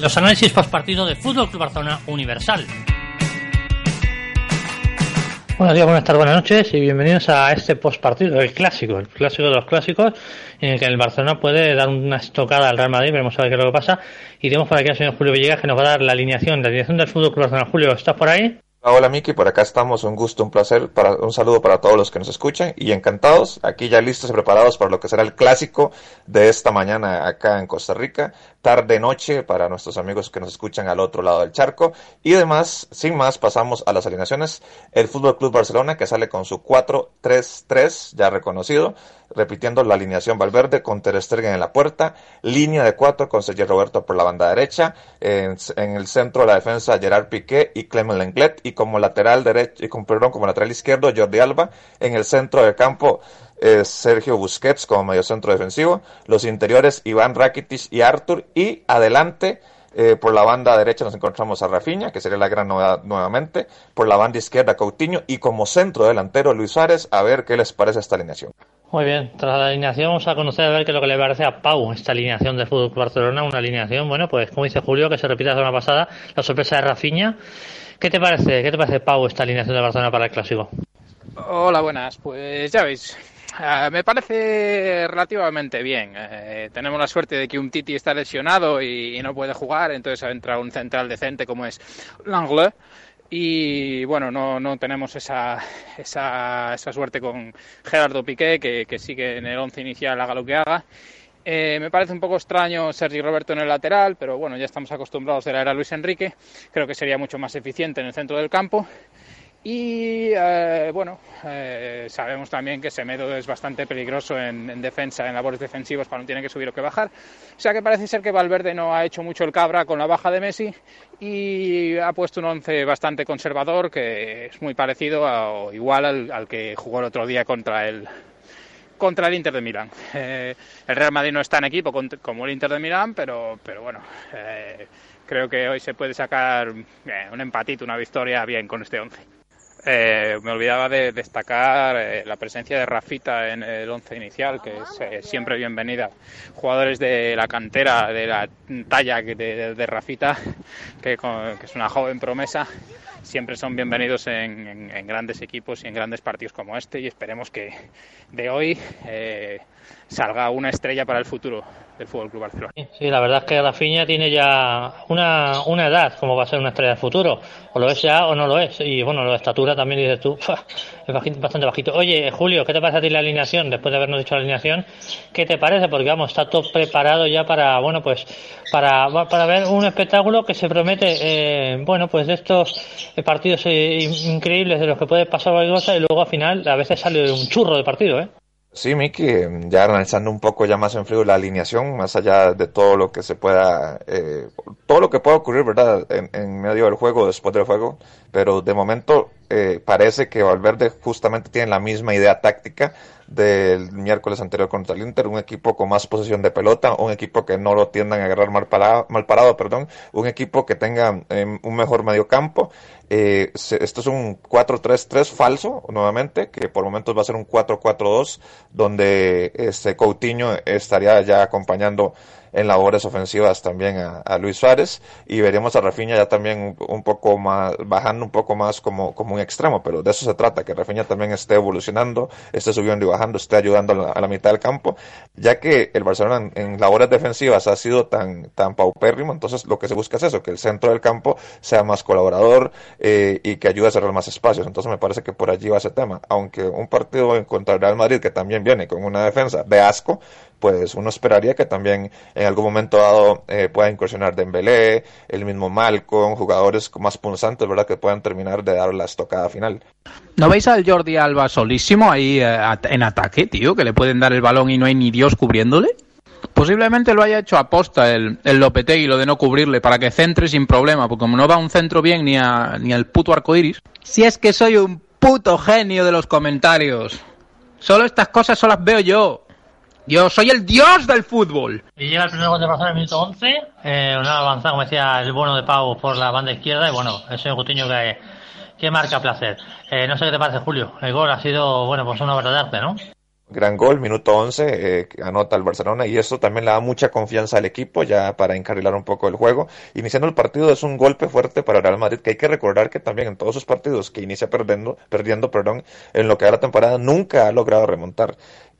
Los análisis post partido de Fútbol Club Barcelona Universal. Buenos días, buenas tardes, buenas noches y bienvenidos a este post partido, el clásico, el clásico de los clásicos, en el que el Barcelona puede dar una estocada al Real Madrid, veremos a ver qué es lo que pasa. Y tenemos por aquí al señor Julio Villegas que nos va a dar la alineación, la alineación del Fútbol Club Barcelona. Julio, ¿estás por ahí? Hola Miki, por acá estamos, un gusto, un placer, para, un saludo para todos los que nos escuchan y encantados, aquí ya listos y preparados para lo que será el clásico de esta mañana acá en Costa Rica, tarde noche para nuestros amigos que nos escuchan al otro lado del charco. Y además, sin más, pasamos a las alineaciones, el Fútbol Club Barcelona que sale con su 4-3-3 ya reconocido, repitiendo la alineación Valverde con Ter Stegen en la puerta, línea de cuatro con Sergio Roberto por la banda derecha, en, el centro de la defensa Gerard Piqué y Clement Lenglet. Y como lateral derecho y con como lateral izquierdo Jordi Alba, en el centro del campo eh, Sergio Busquets como medio centro defensivo, los interiores Iván Rakitic y Artur y adelante eh, por la banda derecha nos encontramos a Rafinha, que sería la gran novedad nuevamente. Por la banda izquierda Coutinho y como centro delantero Luis Suárez. A ver qué les parece esta alineación. Muy bien, tras la alineación vamos a conocer a ver qué es lo que le parece a Pau esta alineación del Fútbol Barcelona, una alineación, bueno, pues como dice Julio, que se repite la semana pasada, la sorpresa de Rafinha. ¿Qué te parece, qué te parece Pau esta alineación de Barcelona para el Clásico? Hola, buenas. Pues ya veis, eh, me parece relativamente bien. Eh, tenemos la suerte de que un Titi está lesionado y, no puede jugar, entonces ha entrado un central decente como es Langle y bueno, no, no tenemos esa, esa, esa, suerte con Gerardo Piqué, que, que, sigue en el once inicial, haga lo que haga. Eh, me parece un poco extraño Sergi Roberto en el lateral, pero bueno, ya estamos acostumbrados de la era Luis Enrique. Creo que sería mucho más eficiente en el centro del campo. Y eh, bueno, eh, sabemos también que Semedo es bastante peligroso en, defensa, en labores defensivas cuando tiene que subir o que bajar. O sea que parece ser que Valverde no ha hecho mucho el cabra con la baja de Messi y ha puesto un once bastante conservador que es muy parecido o igual al, que jugó el otro día contra el, contra el Inter de Milán. Eh, el Real Madrid no está en equipo como el Inter de Milán, pero, pero bueno, creo que hoy se puede sacar un empatito, una victoria bien con este once. Eh, me olvidaba de destacar eh, la presencia de Rafita en el once inicial, que es eh, siempre bienvenida. Jugadores de la cantera, de la talla de, Rafita, que, es una joven promesa, siempre son bienvenidos en, grandes equipos y en grandes partidos como este y esperemos que de hoy salga una estrella para el futuro del Fútbol Club Barcelona. Sí, la verdad es que Rafinha tiene ya una, una edad como va a ser una estrella del futuro. O lo es ya o no lo es. Y bueno, la estatura también dices tú, es bastante bajito. Oye, Julio, ¿qué te parece a ti la alineación? Después de habernos dicho la alineación, ¿qué te parece? Porque vamos, está todo preparado ya para, bueno, pues para, para ver un espectáculo que se promete, eh, bueno, pues de estos partidos eh, increíbles de los que puede pasar cualquier y luego al final a veces sale un churro de partido, ¿eh? Sí, Miki, ya analizando un poco ya más en frío la alineación, más allá de todo lo que se pueda, eh, todo lo que pueda ocurrir, ¿verdad? En, en, medio del juego, después del juego, pero de momento eh, parece que Valverde justamente tiene la misma idea táctica del miércoles anterior contra el Inter, un equipo con más posesión de pelota, un equipo que no lo tiendan a agarrar mal parado, perdón, un equipo que tenga em, un mejor medio campo. Eh, esto es un 4-3-3 falso, nuevamente, que por momentos va a ser un 4-4-2, donde este Coutinho estaría ya acompañando en labores ofensivas también a, Luis Suárez y veremos a Rafinha ya también un, poco más, bajando un poco más como, como un extremo, pero de eso se trata, que Rafinha también esté evolucionando, esté subiendo y bajando, esté ayudando a la, mitad del campo, ya que el Barcelona en, labores defensivas ha sido tan, tan paupérrimo, entonces lo que se busca es eso, que el centro del campo sea más colaborador eh, y que ayude a cerrar más espacios, entonces me parece que por allí va ese tema, aunque un partido contra el Real Madrid que también viene con una defensa de asco, pues uno esperaría que también en algún momento dado eh, pueda incursionar Dembélé, el mismo Malcolm, jugadores más punzantes, ¿verdad? Que puedan terminar de dar la estocada final. ¿No veis al Jordi Alba solísimo ahí eh, en ataque, tío? Que le pueden dar el balón y no hay ni Dios cubriéndole. Posiblemente lo haya hecho aposta el, el Lopetegui, lo de no cubrirle, para que centre sin problema, porque como no va un centro bien ni, a, ni al puto arco iris. Si es que soy un puto genio de los comentarios. Solo estas cosas solo las veo yo. Yo soy el dios del fútbol. Y llega el primer gol de Barcelona en el minuto 11. Eh, una avanzada, como decía, el bueno de Pau por la banda izquierda. Y bueno, ese Coutinho que, que marca placer. Eh, no sé qué te parece, Julio. El gol ha sido, bueno, pues una obra de arte, ¿no? Gran gol, minuto 11, eh, anota el Barcelona y eso también le da mucha confianza al equipo ya para encarrilar un poco el juego. Iniciando el partido es un golpe fuerte para Real Madrid que hay que recordar que también en todos sus partidos que inicia perdiendo, perdiendo perdón, en lo que da la temporada nunca ha logrado remontar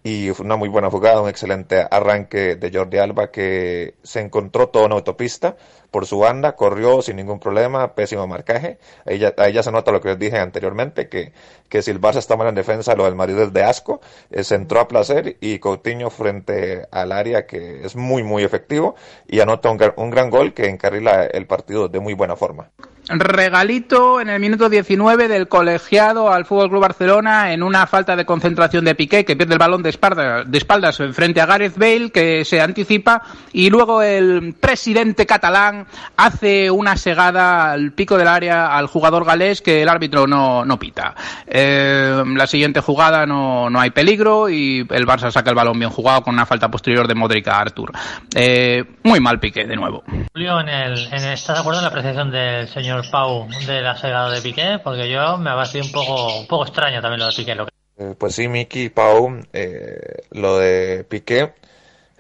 y fue una muy buena jugada, un excelente arranque de Jordi Alba que se encontró todo en autopista por su banda, corrió sin ningún problema, pésimo marcaje. Ahí ya, ahí ya se nota lo que les dije anteriormente, que, que si el Barça está mal en defensa, lo del Madrid es de asco. Eh, se entró a placer y Coutinho frente al área que es muy, muy efectivo y anota un, un gran gol que encarrila el partido de muy buena forma regalito en el minuto 19 del colegiado al Fútbol Club Barcelona en una falta de concentración de Piqué que pierde el balón de espaldas, de espaldas frente a Gareth Bale que se anticipa y luego el presidente catalán hace una segada al pico del área al jugador galés que el árbitro no, no pita. Eh, la siguiente jugada no, no hay peligro y el Barça saca el balón bien jugado con una falta posterior de Modric a Artur. Eh, muy mal Piqué de nuevo. Julio, en el, en, ¿estás de acuerdo en la apreciación del señor Pau de la segada de Piqué? Porque yo me ha parecido un poco, un poco extraño también lo de Piqué. Lo que... eh, pues sí, Miki, Pau, eh, lo de Piqué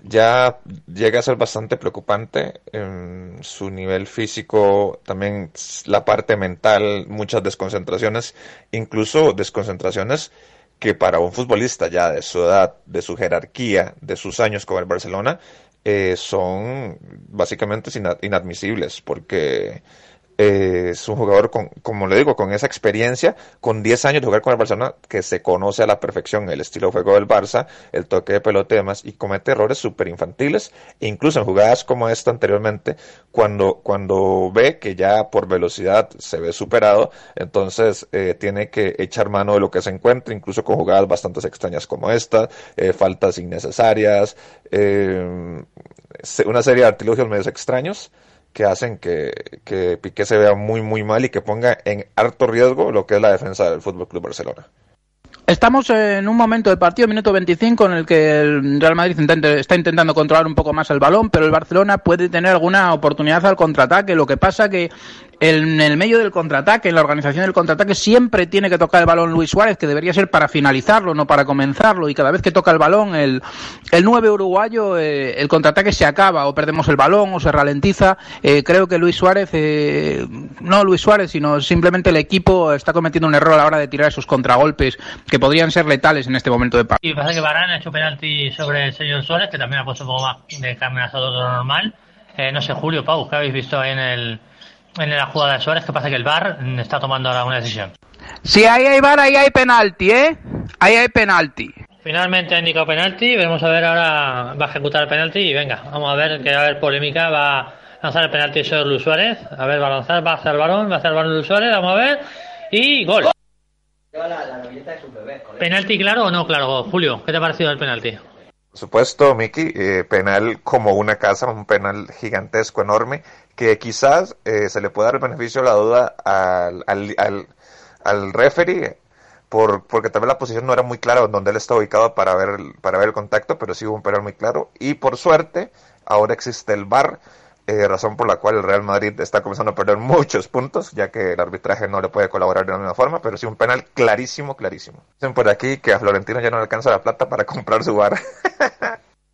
ya llega a ser bastante preocupante en su nivel físico, también la parte mental, muchas desconcentraciones, incluso desconcentraciones que para un futbolista ya de su edad, de su jerarquía, de sus años con el Barcelona, eh, son básicamente inadmisibles, porque eh, es un jugador, con, como le digo, con esa experiencia, con 10 años de jugar con el Barcelona, que se conoce a la perfección el estilo de juego del Barça, el toque de pelote y demás, y comete errores súper infantiles, incluso en jugadas como esta anteriormente, cuando, cuando ve que ya por velocidad se ve superado, entonces eh, tiene que echar mano de lo que se encuentra, incluso con jugadas bastante extrañas como esta, eh, faltas innecesarias, eh, una serie de artilugios medios extraños que hacen que, que Piqué se vea muy muy mal y que ponga en harto riesgo lo que es la defensa del Fútbol Club Barcelona. Estamos en un momento del partido, minuto 25, en el que el Real Madrid está intentando controlar un poco más el balón, pero el Barcelona puede tener alguna oportunidad al contraataque. Lo que pasa que en el medio del contraataque, en la organización del contraataque, siempre tiene que tocar el balón Luis Suárez, que debería ser para finalizarlo, no para comenzarlo. Y cada vez que toca el balón, el, el 9 uruguayo, eh, el contraataque se acaba, o perdemos el balón, o se ralentiza. Eh, creo que Luis Suárez, eh, no Luis Suárez, sino simplemente el equipo está cometiendo un error a la hora de tirar esos contragolpes que podrían ser letales en este momento de partido. Y pasa que Barán ha hecho penalti sobre el señor Suárez, que también ha puesto un poco más de carne asado normal. Eh, no sé, Julio, Pau, ¿qué habéis visto ahí en el en la jugada de Suárez, que pasa que el VAR está tomando ahora una decisión. Si ahí hay VAR, ahí hay penalti, ¿eh? Ahí hay penalti. Finalmente ha indicado penalti, vamos a ver ahora, va a ejecutar el penalti y venga, vamos a ver que va a haber polémica, va a lanzar el penalti sobre Luis Suárez, a ver, va a lanzar, va a hacer el balón, va a hacer el balón Luis Suárez, vamos a ver, y gol. ¿Penalti claro o no claro, Julio? ¿Qué te ha parecido el penalti? Por supuesto, Miki, eh, penal como una casa, un penal gigantesco, enorme, que quizás eh, se le pueda dar el beneficio de la duda al, al, al, al referee, por, porque tal vez la posición no era muy clara donde él está ubicado para ver, para ver el contacto, pero sí hubo un penal muy claro. Y por suerte, ahora existe el VAR, eh, razón por la cual el Real Madrid está comenzando a perder muchos puntos, ya que el arbitraje no le puede colaborar de la misma forma, pero sí un penal clarísimo, clarísimo. Dicen por aquí que a Florentino ya no le alcanza la plata para comprar su VAR.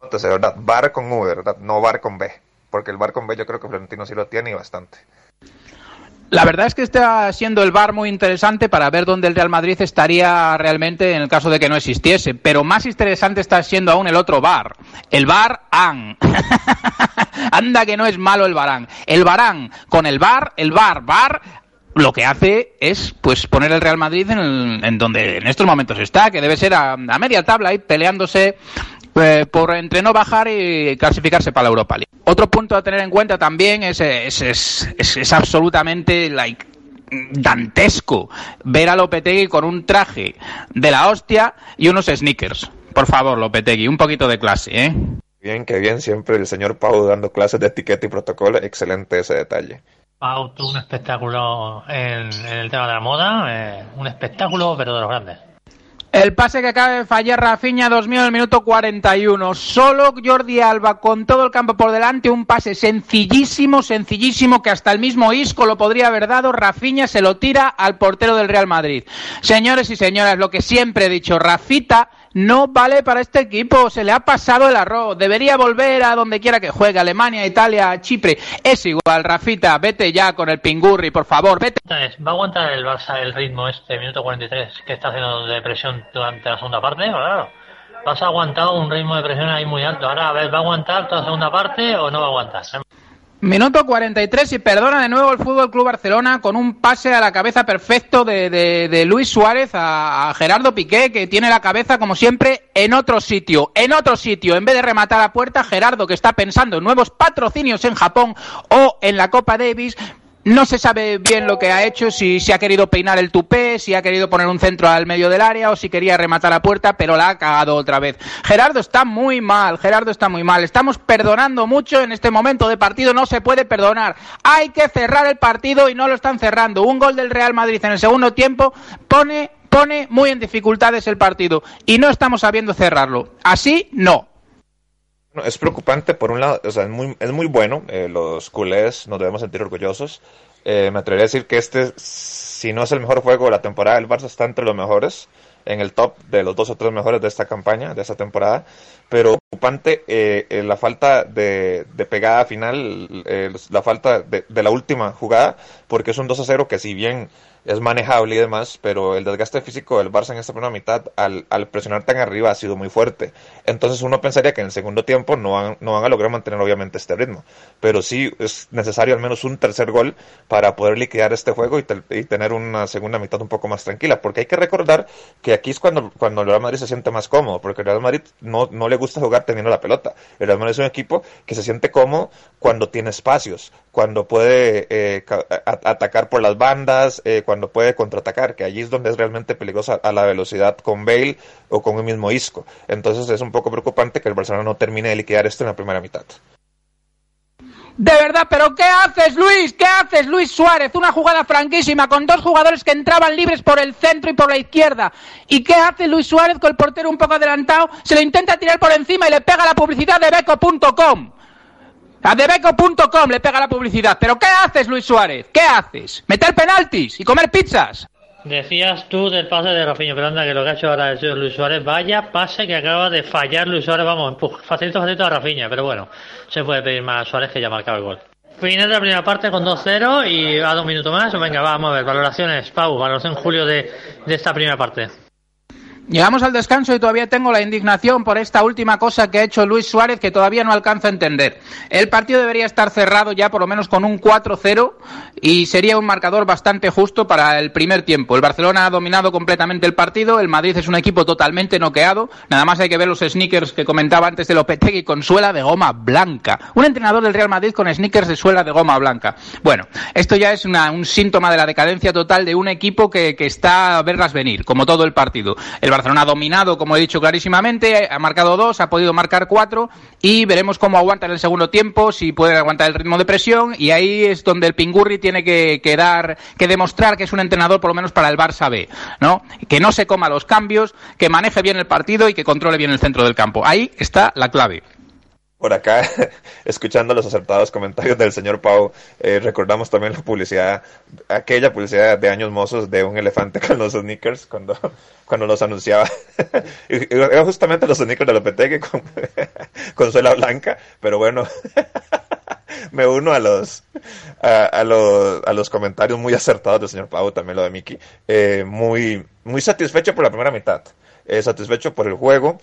Entonces, ¿verdad? VAR con V, ¿verdad? No VAR con B porque el bar con B yo creo que Florentino sí lo tiene y bastante. La verdad es que está siendo el bar muy interesante para ver dónde el Real Madrid estaría realmente en el caso de que no existiese. Pero más interesante está siendo aún el otro bar, el bar AN. Anda que no es malo el barán. El barán con el bar, el bar, bar, lo que hace es pues poner el Real Madrid en, el, en donde en estos momentos está, que debe ser a, a media tabla ahí peleándose eh, por entre no bajar y clasificarse para la Europa League. Otro punto a tener en cuenta también es, es, es, es absolutamente like, dantesco ver a Lopetegui con un traje de la hostia y unos sneakers. Por favor, Lopetegui, un poquito de clase, ¿eh? Bien, que bien, siempre el señor Pau dando clases de etiqueta y protocolo, excelente ese detalle. Pau, tú un espectáculo en, en el tema de la moda, eh, un espectáculo, pero de los grandes. El pase que acaba de fallar Rafinha, 2000 en el minuto 41. Solo Jordi Alba con todo el campo por delante, un pase sencillísimo, sencillísimo que hasta el mismo Isco lo podría haber dado. Rafinha se lo tira al portero del Real Madrid. Señores y señoras, lo que siempre he dicho, Rafita no vale para este equipo, se le ha pasado el arroz, debería volver a donde quiera que juegue, Alemania, Italia, Chipre, es igual, Rafita, vete ya con el pingurri, por favor, vete. ¿Va a aguantar el Barça el ritmo este, minuto 43, que está haciendo de presión durante la segunda parte? Claro, Barça ha aguantado un ritmo de presión ahí muy alto, ahora a ver, ¿va a aguantar toda la segunda parte o no va a aguantar? Minuto 43 y perdona de nuevo el Fútbol Club Barcelona con un pase a la cabeza perfecto de, de, de Luis Suárez a, a, Gerardo Piqué, que tiene la cabeza, como siempre, en otro sitio. En otro sitio, en vez de rematar a puerta, Gerardo, que está pensando en nuevos patrocinios en Japón o en la Copa Davis, no se sabe bien lo que ha hecho, si, si ha querido peinar el tupé, si ha querido poner un centro al medio del área o si quería rematar a puerta, pero la ha cagado otra vez. Gerardo está muy mal, Gerardo está muy mal. Estamos perdonando mucho en este momento de partido, no se puede perdonar. Hay que cerrar el partido y no lo están cerrando. Un gol del Real Madrid en el segundo tiempo pone, pone muy en dificultades el partido y no estamos sabiendo cerrarlo. Así no. Es preocupante, por un lado, o sea, es muy, es muy bueno, eh, los culés nos debemos sentir orgullosos. Eh, me atrevería a decir que este, si no es el mejor juego de la temporada, el Barça está entre los mejores, en el top de los dos o tres mejores de esta campaña, de esta temporada. Pero preocupante eh, la falta de, de pegada final, la falta de, de, la última jugada, porque es un 2 a 0 que si bien es manejable y demás, pero el desgaste físico del Barça en esta primera mitad al, al, presionar tan arriba ha sido muy fuerte. Entonces uno pensaría que en el segundo tiempo no van, no van a lograr mantener obviamente este ritmo, pero sí es necesario al menos un tercer gol para poder liquidar este juego y, te, y tener una segunda mitad un poco más tranquila, porque hay que recordar que aquí es cuando, cuando el Real Madrid se siente más cómodo, porque el Real Madrid no, no le gusta jugar teniendo la pelota. El Real Madrid es un equipo que se siente cómodo cuando tiene espacios, cuando puede eh, atacar por las bandas, eh, cuando puede contraatacar, que allí es donde es realmente peligrosa a la velocidad con Bale o con el mismo Isco. Entonces es un poco preocupante que el Barcelona no termine de liquidar esto en la primera mitad. De verdad, pero ¿qué haces, Luis? ¿Qué haces, Luis Suárez? Una jugada franquísima con dos jugadores que entraban libres por el centro y por la izquierda. ¿Y qué hace Luis Suárez con el portero un poco adelantado? Se lo intenta tirar por encima y le pega la publicidad de beco.com. A debeco.com le pega la publicidad. ¿Pero qué haces, Luis Suárez? ¿Qué haces? ¿Meter penaltis y comer pizzas? Decías tú del pase de Rafinha, pero anda, que lo que ha hecho ahora es Luis Suárez, vaya pase que acaba de fallar Luis Suárez, vamos, facilito, facilito a Rafinha, pero bueno, se puede pedir más a Suárez que ya ha el gol. Final de la primera parte con 2-0 y a dos minutos más, venga, vamos a ver, valoraciones, Pau, valoración Julio de, de esta primera parte. Llegamos al descanso y todavía tengo la indignación por esta última cosa que ha hecho Luis Suárez que todavía no alcanza a entender. El partido debería estar cerrado ya por lo menos con un 4-0 y sería un marcador bastante justo para el primer tiempo. El Barcelona ha dominado completamente el partido, el Madrid es un equipo totalmente noqueado, nada más hay que ver los sneakers que comentaba antes de Lopetegui con suela de goma blanca. Un entrenador del Real Madrid con sneakers de suela de goma blanca. Bueno, esto ya es una, un síntoma de la decadencia total de un equipo que, que está a verlas venir, como todo el partido. Barcelona ha dominado, como he dicho clarísimamente, ha marcado dos, ha podido marcar cuatro y veremos cómo aguanta en el segundo tiempo, si puede aguantar el ritmo de presión y ahí es donde el Pingurri tiene que, que dar, que demostrar que es un entrenador por lo menos para el Barça B, ¿no? Que no se coma los cambios, que maneje bien el partido y que controle bien el centro del campo. Ahí está la clave por acá, escuchando los acertados comentarios del señor Pau, eh, recordamos también la publicidad, aquella publicidad de años mozos de un elefante con los sneakers cuando, cuando los anunciaba. Era justamente los sneakers de Lopetegui con, con suela blanca, pero bueno, me uno a los, a, los, a los comentarios muy acertados del señor Pau, también lo de Miki, eh, muy, muy satisfecho por la primera mitad. Eh, satisfecho por el juego,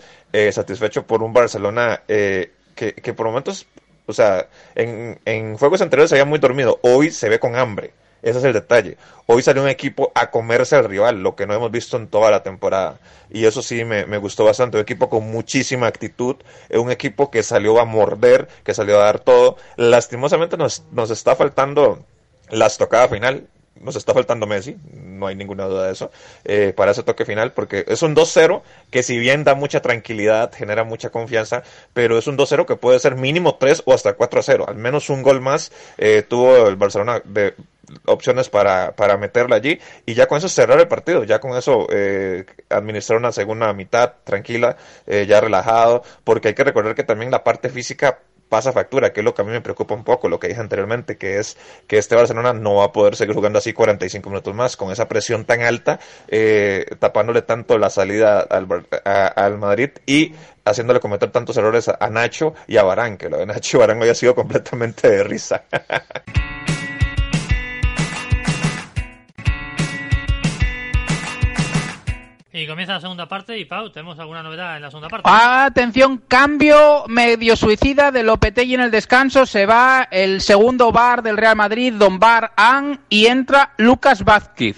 satisfecho por un Barcelona eh, que, que, por momentos, o sea, en, en, juegos anteriores se había muy dormido, hoy se ve con hambre. Ese es el detalle. Hoy salió un equipo a comerse al rival, lo que no hemos visto en toda la temporada. Y eso sí me, me gustó bastante. Un equipo con muchísima actitud, un equipo que salió a morder, que salió a dar todo. Lastimosamente nos, nos está faltando la estocada final nos está faltando Messi, no hay ninguna duda de eso, eh, para ese toque final, porque es un 2-0 que si bien da mucha tranquilidad, genera mucha confianza, pero es un 2-0 que puede ser mínimo 3 o hasta 4-0, al menos un gol más eh, tuvo el Barcelona de opciones para, para meterla allí y ya con eso cerrar el partido, ya con eso eh, administrar una segunda mitad tranquila, eh, ya relajado, porque hay que recordar que también la parte física pasa factura, que es lo que a mí me preocupa un poco, lo que dije anteriormente, que es que este Barcelona no va a poder seguir jugando así 45 minutos más, con esa presión tan alta, eh, tapándole tanto la salida al, al Madrid y haciéndole cometer tantos errores a, Nacho y a Barán, que lo de Nacho y Barán hoy ha sido completamente de risa. Y comienza la segunda parte y Pau, ¿tenemos alguna novedad en la segunda parte? Atención, cambio medio suicida de Lopetegui en el descanso. Se va el segundo bar del Real Madrid, Don Bar An, y entra Lucas Vázquez.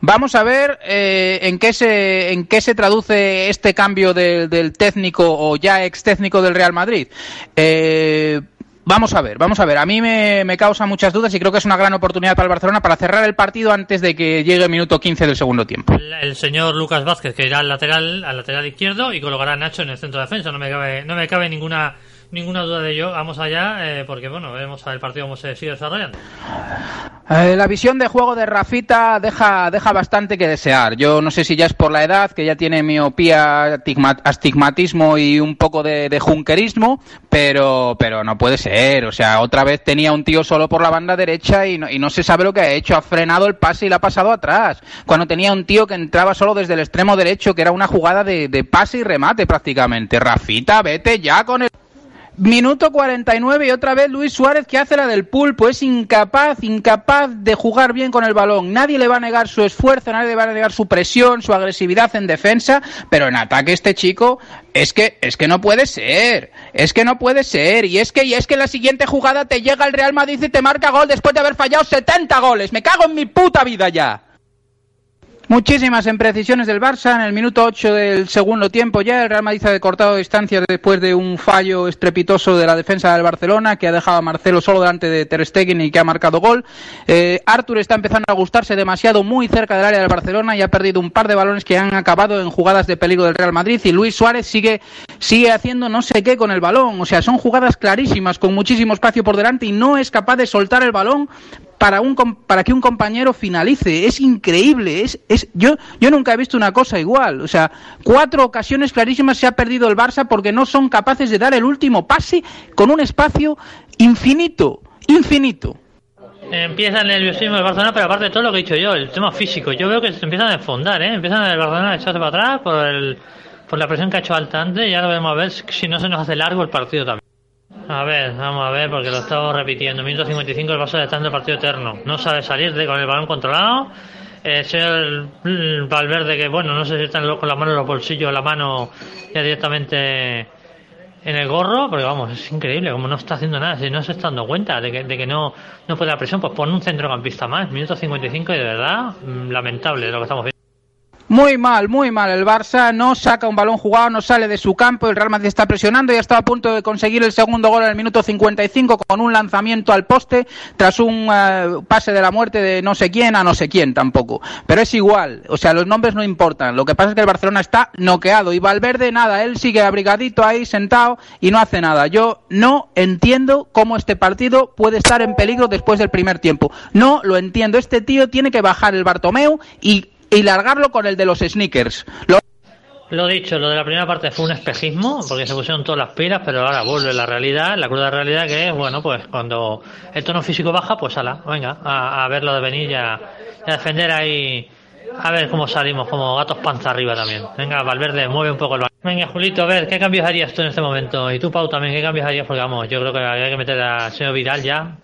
Vamos a ver eh, en, qué se, en qué se traduce este cambio del técnico o ya ex técnico del Real Madrid. Eh, Vamos a ver, vamos a ver. A mí me, causa muchas dudas y creo que es una gran oportunidad para el Barcelona para cerrar el partido antes de que llegue el minuto 15 del segundo tiempo. El, señor Lucas Vázquez que irá al lateral, al lateral izquierdo y colocará a Nacho en el centro de defensa. No me cabe, no me cabe ninguna ninguna duda de ello. Vamos allá, eh, porque bueno, veremos el partido cómo se sigue desarrollando. Eh, la visión de juego de Rafita deja, deja bastante que desear. Yo no sé si ya es por la edad, que ya tiene miopía, astigmatismo y un poco de, de junquerismo, pero, pero no puede ser. O sea, otra vez tenía un tío solo por la banda derecha y no, y no se sabe lo que ha hecho. Ha frenado el pase y lo ha pasado atrás. Cuando tenía un tío que entraba solo desde el extremo derecho, que era una jugada de pase y remate prácticamente. Rafita, vete ya con el... Minuto 49 y otra vez Luis Suárez que hace la del pulpo. Es incapaz, incapaz de jugar bien con el balón. Nadie le va a negar su esfuerzo, nadie le va a negar su presión, su agresividad en defensa, pero en ataque este chico es que es que no puede ser. Es que no puede ser. Y es que y es que la siguiente jugada te llega el Real Madrid y te marca gol después de haber fallado 70 goles. Me cago en mi puta vida ya. Muchísimas imprecisiones del Barça en el minuto 8 del segundo tiempo ya. El Real Madrid ha cortado distancias después de un fallo estrepitoso de la defensa del Barcelona que ha dejado a Marcelo solo delante de Ter Stegen y que ha marcado gol. Eh, Artur está empezando a gustarse demasiado muy cerca del área del Barcelona y ha perdido un par de balones que han acabado en jugadas de peligro del Real Madrid y Luis Suárez sigue, sigue haciendo no sé qué con el balón. O sea, son jugadas clarísimas con muchísimo espacio por delante y no es capaz de soltar el balón para, un, para que un compañero finalice. Es increíble. Es, es, yo, yo nunca he visto una cosa igual. O sea, cuatro ocasiones clarísimas se ha perdido el Barça porque no son capaces de dar el último pase con un espacio infinito. Infinito. Empieza el nerviosismo del Barcelona, pero aparte de todo lo que he dicho yo, el tema físico. Yo veo que se empiezan a desfondar, ¿eh? Empiezan el Barcelona a echarse para atrás por, el, por la presión que ha hecho alta antes y ahora veremos a ver si no se nos hace largo el partido también. A ver, vamos a ver, porque lo estamos repitiendo. Minuto 55, el Barça está en el partido eterno. No sabe salir de, con el balón controlado. El señor Valverde, que bueno, no sé si está con la mano en los bolsillos, la mano ya directamente en el gorro, porque vamos, es increíble, como no está haciendo nada, si no se está dando cuenta de que, de que no, no puede la presión, pues pone un centrocampista más. Minuto 55 y de verdad, mm, lamentable lo que estamos viendo. Muy mal, muy mal. El Barça no saca un balón jugado, no sale de su campo. El Real Madrid está presionando y está a punto de conseguir el segundo gol en el minuto 55 con un lanzamiento al poste tras un eh, pase de la muerte de no sé quién a no sé quién tampoco. Pero es igual, o sea, los nombres no importan. Lo que pasa es que el Barcelona está noqueado y Valverde nada, él sigue abrigadito ahí sentado y no hace nada. Yo no entiendo cómo este partido puede estar en peligro después del primer tiempo. No lo entiendo. Este tío tiene que bajar el Bartomeu y y largarlo con el de los sneakers. Lo... Lo dicho, lo de la primera parte fue un espejismo, porque se pusieron todas las pilas, pero ahora vuelve la realidad, la cruda realidad que es, bueno, pues cuando el tono físico baja, pues ala, venga, a, verlo de venir y a, defender ahí, a ver cómo salimos, como gatos panza arriba también. Venga, Valverde, mueve un poco el balón. Venga, Julito, a ver, ¿qué cambios harías tú en este momento? Y tú, Pau, también, ¿qué cambios harías? Porque vamos, yo creo que había que meter al señor Vidal ya,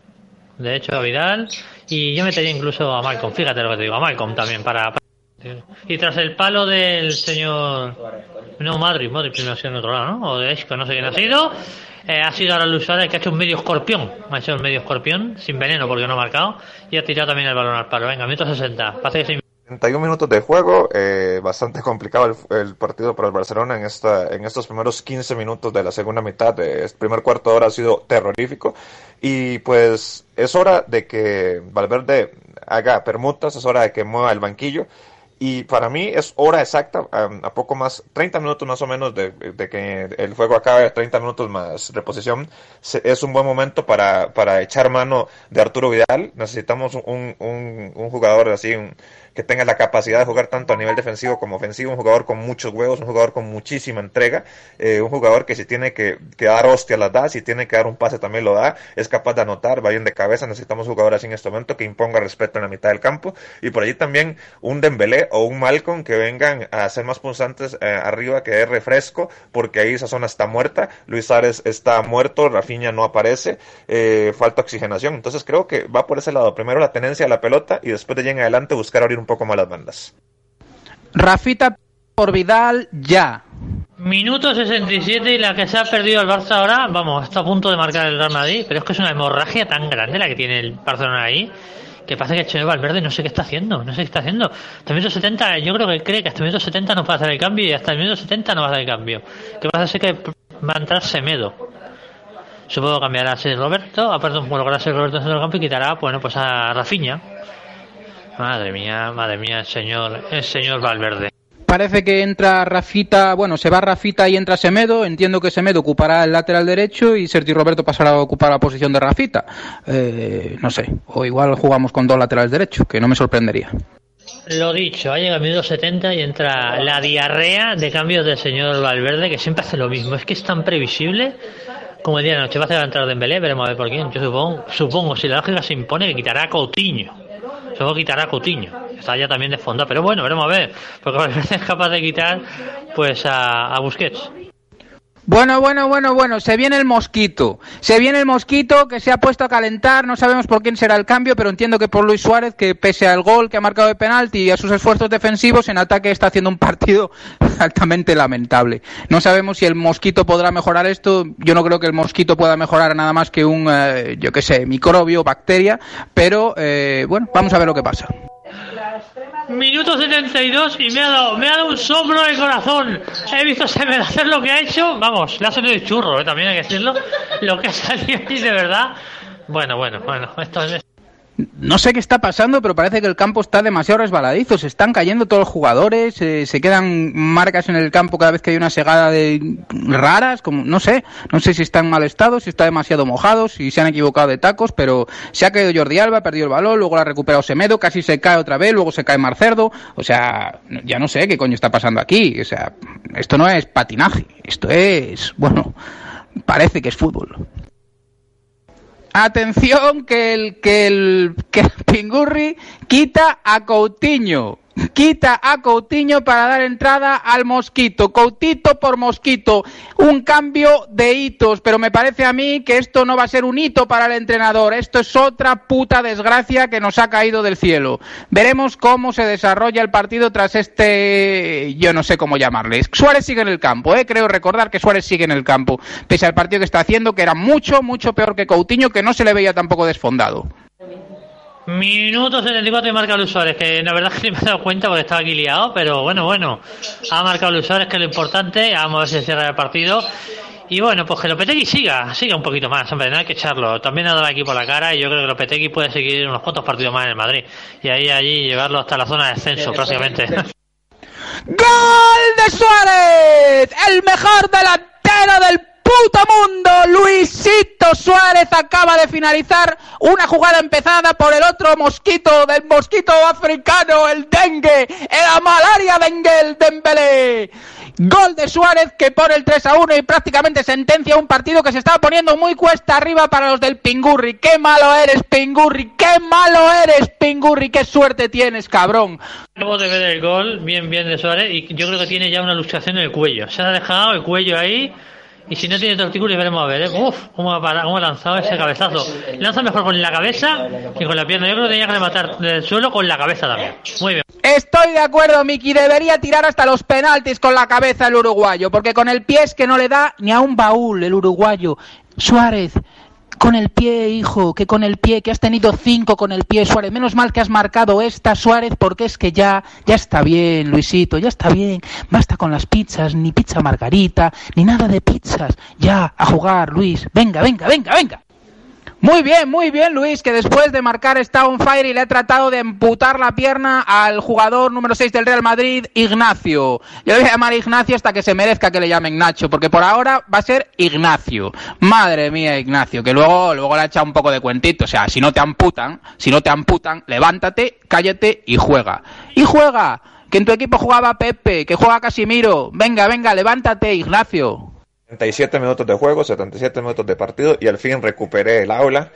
de hecho, a Vidal, y yo metería incluso a Malcolm, fíjate lo que te digo, a Malcolm también, para y tras el palo del señor. No, Madrid, Madrid primero ha sido en otro lado, ¿no? O de Esco, no sé quién ha sido. eh, ha sido ahora el usuario que ha hecho un medio escorpión. Ha hecho un medio escorpión, sin veneno porque no ha marcado. Y ha tirado también el balón al palo. Venga, minuto 60. Parece que 31 minutos de juego, eh, bastante complicado el, el, partido para el Barcelona en esta en estos primeros 15 minutos de la segunda mitad. El primer cuarto de hora ha sido terrorífico y pues es hora de que Valverde haga permutas, es hora de que mueva el banquillo y para mí es hora exacta, a poco más, 30 minutos más o menos de, que el juego acabe, 30 minutos más reposición, es un buen momento para, para echar mano de Arturo Vidal. Necesitamos un, un, un jugador así, un, que tenga la capacidad de jugar tanto a nivel defensivo como ofensivo, un jugador con muchos huevos, un jugador con muchísima entrega, eh, un jugador que si tiene que, dar hostia la da, si tiene que dar un pase también lo da, es capaz de anotar, va bien de cabeza, necesitamos jugadores en este momento que imponga respeto en la mitad del campo. Y por allí también un Dembélé o un Malcolm que vengan a ser más punzantes eh, arriba, que es refresco, porque ahí esa zona está muerta, Luis Ares está muerto, Rafinha no aparece, eh, falta oxigenación, entonces creo que va por ese lado, primero la tenencia de la pelota y después de allí en adelante buscar abrir un poco más las bandas. Rafita por Vidal ya. Minuto 67 y la que se ha perdido el Barça ahora, vamos, está a punto de marcar el Real Madrid, pero es que es una hemorragia tan grande la que tiene el Barcelona ahí, que pasa que Chelo Valverde no sé qué está haciendo, no sé qué está haciendo. Hasta el minuto 70, yo creo que cree que hasta el minuto 70 no va a hacer el cambio y hasta el minuto 70 no va a hacer el cambio. Que pasa es que va a entrar Semedo. Supongo que cambiará a ser Roberto, aparte colocará a ser Roberto en el campo y quitará, bueno, pues a Rafinha. Madre mía, madre mía, el señor, el señor Valverde. Parece que entra Rafita, bueno, se va Rafita y entra Semedo. Entiendo que Semedo ocupará el lateral derecho y Sergio Roberto pasará a ocupar la posición de Rafita. Eh, no sé, o igual jugamos con dos laterales derechos, que no me sorprendería. Lo dicho, ha llegado el minuto 70 y entra la diarrea de cambios del señor Valverde, que siempre hace lo mismo. Es que es tan previsible como el día de la noche va a hacer entrar Dembélé, veremos a ver por quién. Yo supongo, supongo si la lógica se impone, que quitará a Coutinho. Luego quitará a Coutinho, está ya también de fondo, pero bueno, veremos a ver, porque es capaz de quitar pues a, a Busquets. Bueno, bueno, bueno, bueno, se viene el mosquito. Se viene el mosquito que se ha puesto a calentar. No sabemos por quién será el cambio, pero entiendo que por Luis Suárez, que pese al gol que ha marcado de penalti y a sus esfuerzos defensivos, en ataque está haciendo un partido altamente lamentable. No sabemos si el mosquito podrá mejorar esto. Yo no creo que el mosquito pueda mejorar nada más que un, eh, yo qué sé, microbio, bacteria. Pero, eh, bueno, vamos a ver lo que pasa. Minuto 72 y me ha dado, me ha dado un soplo de corazón. He visto Semedo hacer lo que ha hecho. Vamos, le ha salido el churro, ¿eh? también hay que decirlo. Lo que ha salido ahí de verdad. Bueno, bueno, bueno. Esto es, no sé qué está pasando, pero parece que el campo está demasiado resbaladizo. Se están cayendo todos los jugadores, eh, se quedan marcas en el campo cada vez que hay una segada de raras, como no sé, no sé si está en mal estado, si está demasiado mojado, si se han equivocado de tacos, pero se ha caído Jordi Alba, ha perdido el balón, luego la ha recuperado Semedo, casi se cae otra vez, luego se cae Marcerdo, o sea, ya no sé qué coño está pasando aquí, o sea, esto no es patinaje, esto es, bueno, parece que es fútbol. Atención que el que el que el Pingurri quita a Coutinho quita a Coutinho para dar entrada al Mosquito. Coutito por Mosquito. Un cambio de hitos, pero me parece a mí que esto no va a ser un hito para el entrenador. Esto es otra puta desgracia que nos ha caído del cielo. Veremos cómo se desarrolla el partido tras este, yo no sé cómo llamarle. Suárez sigue en el campo, ¿eh? creo recordar que Suárez sigue en el campo, pese al partido que está haciendo, que era mucho, mucho peor que Coutinho, que no se le veía tampoco desfondado. Minuto 74 y marca Luis Suárez, que la verdad que me he dado cuenta porque estaba aquí pero bueno, bueno, ha marcado Luis Suárez, que es lo importante, vamos a ver si cierra el partido. Y bueno, pues que Lopetegui siga, siga un poquito más, hombre, no hay que echarlo. También ha dado aquí por la cara y yo creo que Lopetegui puede seguir unos cuantos partidos más en el Madrid. Y ahí, allí, llevarlo hasta la zona de descenso, prácticamente. ¡Gol de Suárez! ¡El mejor delantero del puto mundo. Luisito Suárez acaba de finalizar una jugada empezada por el otro mosquito del mosquito africano, el dengue, la malaria dengue, el Dembélé. Gol de Suárez que pone el 3 a 1 y prácticamente sentencia un partido que se estaba poniendo muy cuesta arriba para los del Pingurri. ¡Qué malo eres, Pingurri! ¡Qué malo eres, Pingurri! ¡Qué suerte tienes, cabrón! Acabo de ver el gol, bien, bien de Suárez, y yo creo que tiene ya una luxación en el cuello. Se ha dejado el cuello ahí Y si no tiene tortícolis, veremos a ver, ¿eh? Uf, cómo ha, parado, cómo ha lanzado ese cabezazo. Lanza mejor con la cabeza que con la pierna. Yo creo que tenía que rematar del suelo con la cabeza también. Muy bien. Estoy de acuerdo, Miki. Debería tirar hasta los penaltis con la cabeza el uruguayo, porque con el pie es que no le da ni a un baúl el uruguayo. Suárez, con el pie, hijo, que con el pie, que has tenido cinco con el pie, Suárez. Menos mal que has marcado esta, Suárez, porque es que ya, ya está bien, Luisito, ya está bien. Basta con las pizzas, ni pizza margarita, ni nada de pizzas. Ya, a jugar, Luis. Venga, venga, venga, venga. Muy bien, muy bien, Luis, que después de marcar está on fire y le ha tratado de emputar la pierna al jugador número 6 del Real Madrid, Ignacio. Yo voy a llamar Ignacio hasta que se merezca que le llamen Nacho, porque por ahora va a ser Ignacio. Madre mía, Ignacio, que luego, luego le ha echado un poco de cuentito. O sea, si no te amputan, si no te amputan, levántate, cállate y juega. Y juega, que en tu equipo jugaba Pepe, que juega Casimiro. Venga, venga, levántate, Ignacio. 77 minutos de juego, 77 minutos de partido y al fin recuperé el aula.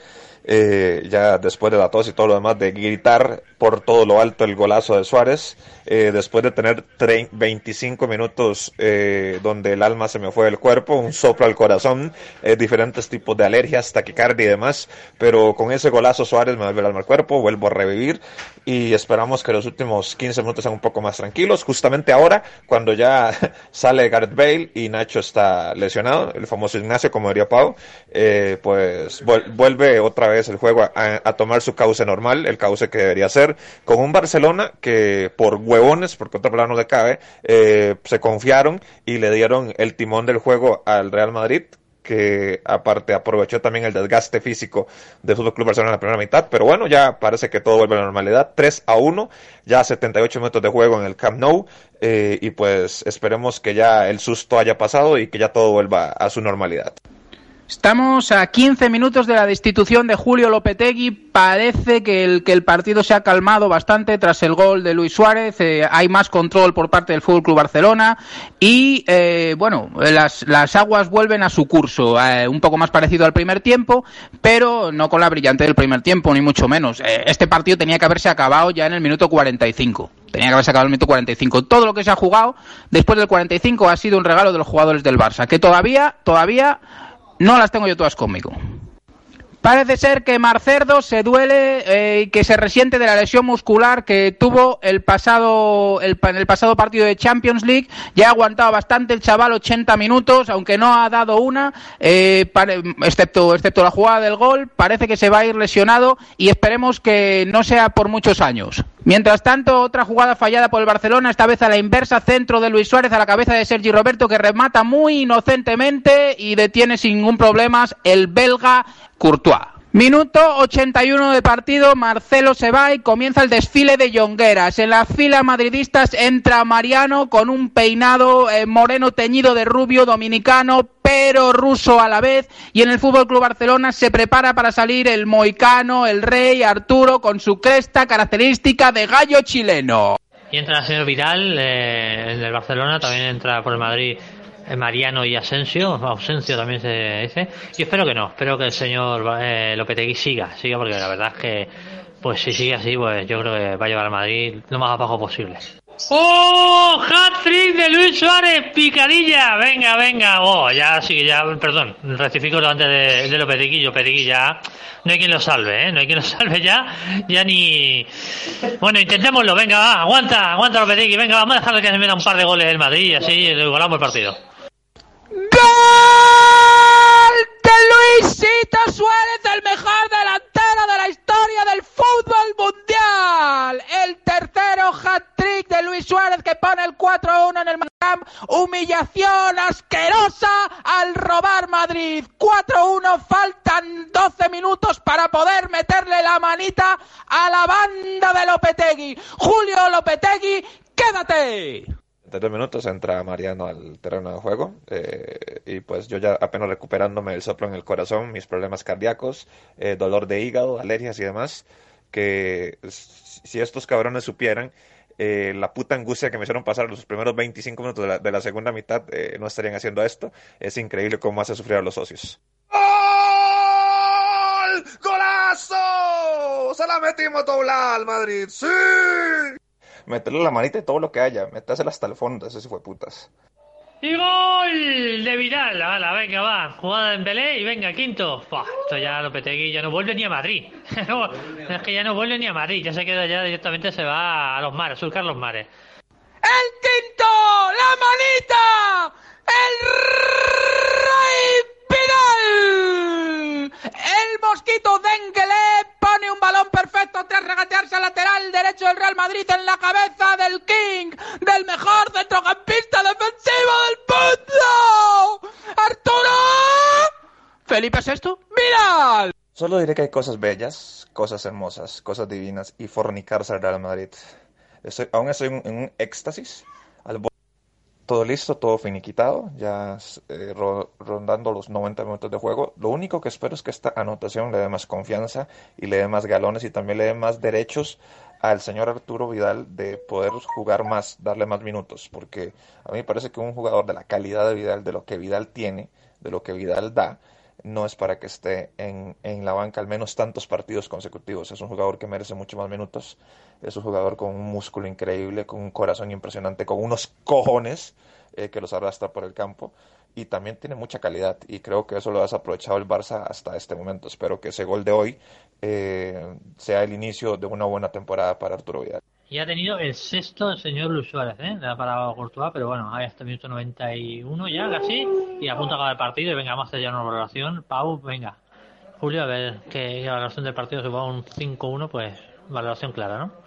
Eh, ya después de la tos y todo lo demás, de gritar por todo lo alto el golazo de Suárez, eh, después de tener 25 minutos eh, donde el alma se me fue del cuerpo, un soplo al corazón, eh, diferentes tipos de alergias, taquicardia y demás, pero con ese golazo Suárez me vuelve el alma al cuerpo, vuelvo a revivir y esperamos que los últimos 15 minutos sean un poco más tranquilos, justamente ahora, cuando ya sale Gareth Bale y Nacho está lesionado, el famoso Ignacio, como diría Pau, eh, pues vuelve otra vez el juego a, a tomar su cauce normal, el cauce que debería ser, con un Barcelona que por huevones, porque otra palabra no le cabe, eh, se confiaron y le dieron el timón del juego al Real Madrid, que aparte aprovechó también el desgaste físico del Fútbol Club Barcelona en la primera mitad, pero bueno, ya parece que todo vuelve a la normalidad, 3 a 1, ya 78 minutos de juego en el Camp Nou, eh, y pues esperemos que ya el susto haya pasado y que ya todo vuelva a su normalidad. Estamos a 15 minutos de la destitución de Julio Lopetegui. Parece que el, partido se ha calmado bastante tras el gol de Luis Suárez. Eh, hay más control por parte del Fútbol Club Barcelona y eh, bueno, las, las, aguas vuelven a su curso, eh, un poco más parecido al primer tiempo, pero no con la brillante del primer tiempo ni mucho menos. Eh, este partido tenía que haberse acabado ya en el minuto 45. Tenía que haberse acabado el minuto 45. Todo lo que se ha jugado después del 45 ha sido un regalo de los jugadores del Barça, que todavía, todavía no las tengo yo todas conmigo. Parece ser que Marcerdo se duele eh, y que se resiente de la lesión muscular que tuvo el pasado el, en el pasado partido de Champions League. Ya ha aguantado bastante el chaval 80 minutos, aunque no ha dado una, eh, excepto, excepto la jugada del gol. Parece que se va a ir lesionado y esperemos que no sea por muchos años. Mientras tanto, otra jugada fallada por el Barcelona, esta vez a la inversa, centro de Luis Suárez a la cabeza de Sergi Roberto, que remata muy inocentemente y detiene sin ningún problema el belga Courtois. Minuto 81 de partido, Marcelo se va y comienza el desfile de Yongueras. En las filas madridistas entra Mariano con un peinado eh, moreno teñido de rubio dominicano, pero ruso a la vez. Y en el Fútbol Club Barcelona se prepara para salir el moicano, el rey Arturo, con su cresta característica de gallo chileno. Y entra el señor Vidal, eh, el del Barcelona, también entra por el Madrid Mariano y Asensio, Ausencio también se dice. Y espero que no, espero que el señor eh, Lopetegui siga, siga porque la verdad es que, pues si sigue así, pues yo creo que va a llevar a Madrid lo más abajo posible. ¡Oh! ¡Hat-trick de Luis Suárez! ¡Picadilla! Venga, venga. Oh, ya sí, ya, perdón. Rectifico lo antes de, de Lopetegui. Lopetegui ya. No hay quien lo salve, ¿eh? No hay quien lo salve ya. Ya ni. Bueno, intentémoslo. Venga, va. Aguanta, aguanta Lopetegui. Venga, vamos a dejarle que se meta un par de goles el Madrid y así igualamos el partido. ¡Gol de Luisito Suárez, el mejor delantero de la historia del fútbol mundial! El tercero hat-trick de Luis Suárez que pone el 4-1 en el Camp. Humillación asquerosa al robar Madrid. 4-1, faltan 12 minutos para poder meterle la manita a la banda de Lopetegui. Julio Lopetegui, quédate dos minutos entra Mariano al terreno de juego eh, y pues yo ya apenas recuperándome el soplo en el corazón, mis problemas cardíacos, eh, dolor de hígado, alergias y demás, que si estos cabrones supieran eh, la puta angustia que me hicieron pasar los primeros 25 minutos de la, segunda mitad, eh, no estarían haciendo esto. Es increíble cómo hace sufrir a los socios. ¡Gol! ¡Golazo! Se la metimos doblar al Madrid. ¡Sí! Meterle la manita y todo lo que haya, metérsela hasta el fondo, ese sí fue putas. Y gol de Vidal. Hala, venga, va. Jugada en Belé y venga, quinto. esto ya Lopetegui ya no vuelve ni a Madrid. es que ya no vuelve ni a Madrid. Ya se queda ya directamente, se va a los mares, surcar los mares. ¡El quinto! ¡La manita! ¡El Rey Vidal! El mosquito Dengele un balón perfecto tras regatearse al lateral derecho del Real Madrid en la cabeza del King, del mejor centrocampista defensivo del mundo. ¡Arturo! ¿Felipe VI? ¡Vidal! Solo diré que hay cosas bellas, cosas hermosas, cosas divinas y fornicarse al Real Madrid. Estoy, aún estoy en, un éxtasis todo listo, todo finiquitado, ya eh, rondando los 90 minutos de juego. Lo único que espero es que esta anotación le dé más confianza y le dé más galones y también le dé más derechos al señor Arturo Vidal de poder jugar más, darle más minutos, porque a mí me parece que un jugador de la calidad de Vidal, de lo que Vidal tiene, de lo que Vidal da, no es para que esté en, en la banca al menos tantos partidos consecutivos. Es un jugador que merece mucho más minutos es un jugador con un músculo increíble, con un corazón impresionante, con unos cojones eh, que los arrastra por el campo y también tiene mucha calidad y creo que eso lo has aprovechado el Barça hasta este momento. Espero que ese gol de hoy eh, sea el inicio de una buena temporada para Arturo Vidal. Y ha tenido el sexto el señor Luis Suárez, ¿eh? Le ha parado a Courtois, pero bueno, ahí hasta el minuto 91 ya casi y a punto de el partido y venga, vamos a hacer ya una valoración. Pau, venga. Julio, a ver qué valoración del partido, si va un 5-1, pues valoración clara, ¿no?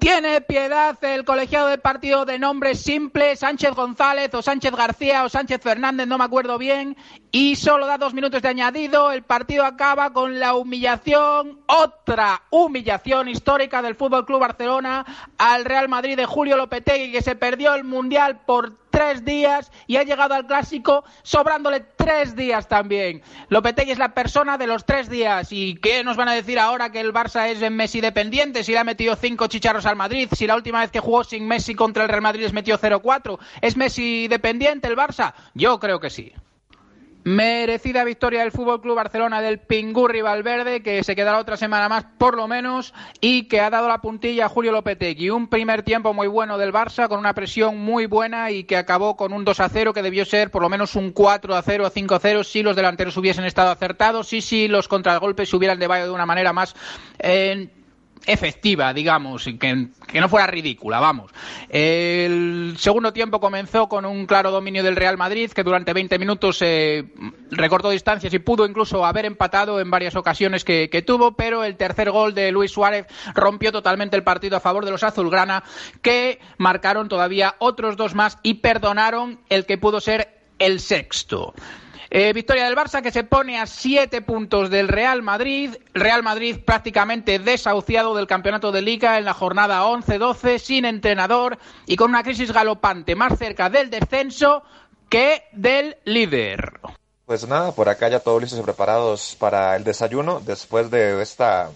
Tiene piedad el colegiado del partido de nombre simple, Sánchez González o Sánchez García o Sánchez Fernández, no me acuerdo bien, y solo da dos minutos de añadido. El partido acaba con la humillación, otra humillación histórica del Fútbol Club Barcelona al Real Madrid de Julio Lopetegui, que se perdió el Mundial por tres días y ha llegado al clásico sobrándole tres días también. Lopetegui es la persona de los tres días. ¿Y qué nos van a decir ahora que el Barça es Messi dependiente? Si le ha metido cinco chicharros al Madrid, si la última vez que jugó sin Messi contra el Real Madrid les metió 0-4, ¿es Messi dependiente el Barça? Yo creo que sí. Merecida victoria del Fútbol Club Barcelona del Pingurri Valverde, que se quedará otra semana más por lo menos, y que ha dado la puntilla a Julio Lopetegui. Un primer tiempo muy bueno del Barça, con una presión muy buena y que acabó con un 2 a 0, que debió ser por lo menos un 4 a 0 o 5 a 0 si los delanteros hubiesen estado acertados, y si los contragolpes se hubieran llevado de una manera más. Eh, efectiva, digamos, que, que no fuera ridícula, vamos. El segundo tiempo comenzó con un claro dominio del Real Madrid, que durante 20 minutos eh, recortó distancias y pudo incluso haber empatado en varias ocasiones que, que, tuvo, pero el tercer gol de Luis Suárez rompió totalmente el partido a favor de los azulgrana, que marcaron todavía otros dos más y perdonaron el que pudo ser el sexto. Eh, victoria del Barça que se pone a siete puntos del Real Madrid. Real Madrid prácticamente desahuciado del campeonato de Liga en la jornada 11-12, sin entrenador y con una crisis galopante más cerca del descenso que del líder. Pues nada, por acá ya todos listos y preparados para el desayuno después de esta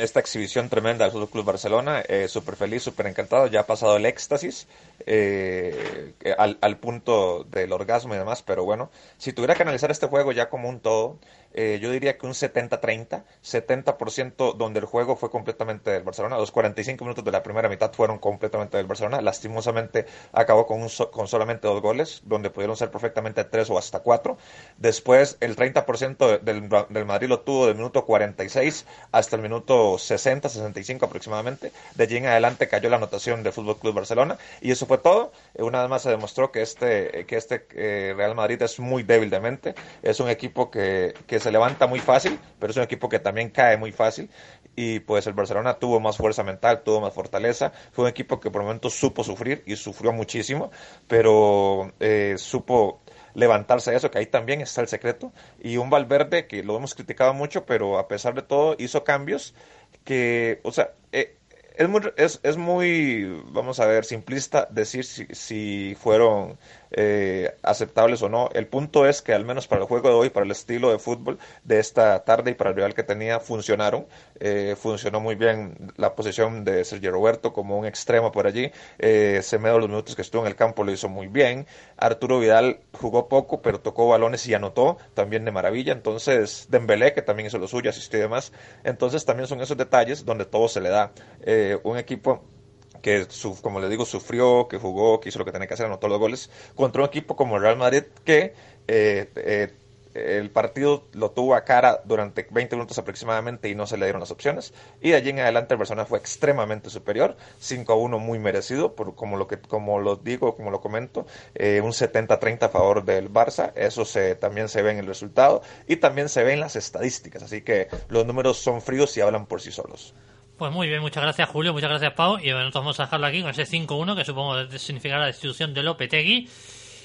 esta exhibición tremenda del Club Barcelona, eh, súper feliz, súper encantado, ya ha pasado el éxtasis eh, al, al, punto del orgasmo y demás, pero bueno, si tuviera que analizar este juego ya como un todo, eh, yo diría que un 70-30, 70%, donde el juego fue completamente del Barcelona, los 45 minutos de la primera mitad fueron completamente del Barcelona, lastimosamente acabó con, un con solamente dos goles, donde pudieron ser perfectamente tres o hasta cuatro, después el 30% del, del Madrid lo tuvo del minuto 46 hasta el minuto 60, 65 aproximadamente, de allí en adelante cayó la anotación del Fútbol Club Barcelona, y eso fue todo, eh, una vez más se demostró que este, que este eh, Real Madrid es muy débil de mente, es un equipo que, que se levanta muy fácil, pero es un equipo que también cae muy fácil. Y pues el Barcelona tuvo más fuerza mental, tuvo más fortaleza. Fue un equipo que por momentos supo sufrir y sufrió muchísimo, pero eh, supo levantarse de eso, que ahí también está el secreto. Y un Valverde que lo hemos criticado mucho, pero a pesar de todo hizo cambios que, o sea, eh, es muy, vamos a ver, simplista decir si fueron eh, aceptables o no. El punto es que al menos para el juego de hoy, para el estilo de fútbol de esta tarde y para el rival que tenía, funcionaron. Eh, funcionó muy bien la posición de Sergio Roberto como un extremo por allí. Eh, Semedo los minutos que estuvo en el campo lo hizo muy bien. Arturo Vidal jugó poco, pero tocó balones y anotó también de maravilla. Entonces, Dembélé, que también hizo lo suyo, asistió y demás. Entonces, también son esos detalles donde todo se le da. Eh, un equipo que como le digo, sufrió, que jugó, que hizo lo que tenía que hacer, anotó los goles, contra un equipo como el Real Madrid que eh, eh, el partido lo tuvo a cara durante 20 minutos aproximadamente y no se le dieron las opciones. Y de allí en adelante el Barcelona fue extremadamente superior, 5 a 1 muy merecido, por, como, lo que, como lo digo, como lo comento, eh, un 70-30 a favor del Barça. Eso se, también se ve en el resultado y también se ve en las estadísticas. Así que los números son fríos y hablan por sí solos. Pues muy bien, muchas gracias Julio, muchas gracias Pau. Y bueno, vamos a dejarlo aquí con ese 5-1 que supongo significará la destitución de Lopetegui.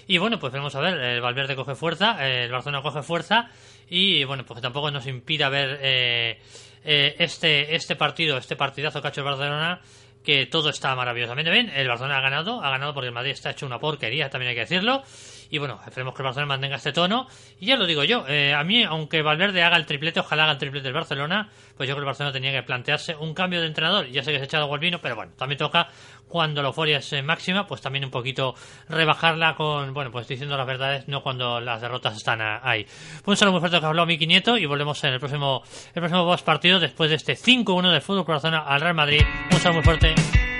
Y bueno, pues vamos a ver, el Valverde coge fuerza, el Barcelona coge fuerza y bueno, pues tampoco nos impida ver eh, eh, este, este partido, este partidazo que ha hecho el Barcelona, que todo está maravillosamente bien. El Barcelona ha ganado, ha ganado porque el Madrid está hecho una porquería, también hay que decirlo. Y bueno, esperemos que el Barcelona mantenga este tono. Y ya lo digo yo, eh, a mí, aunque Valverde haga el triplete, ojalá haga el triplete del Barcelona, pues yo creo que el Barcelona tenía que plantearse un cambio de entrenador. Ya sé que se ha echado Golvino, pero bueno, también toca cuando la euforia es máxima, pues también un poquito rebajarla con, bueno, pues diciendo las verdades, no cuando las derrotas están ahí. Un saludo muy fuerte que habló Miki Nieto y volvemos en el próximo, el próximo partido después de este 5-1 del Fútbol Barcelona al Real Madrid. Un saludo muy fuerte.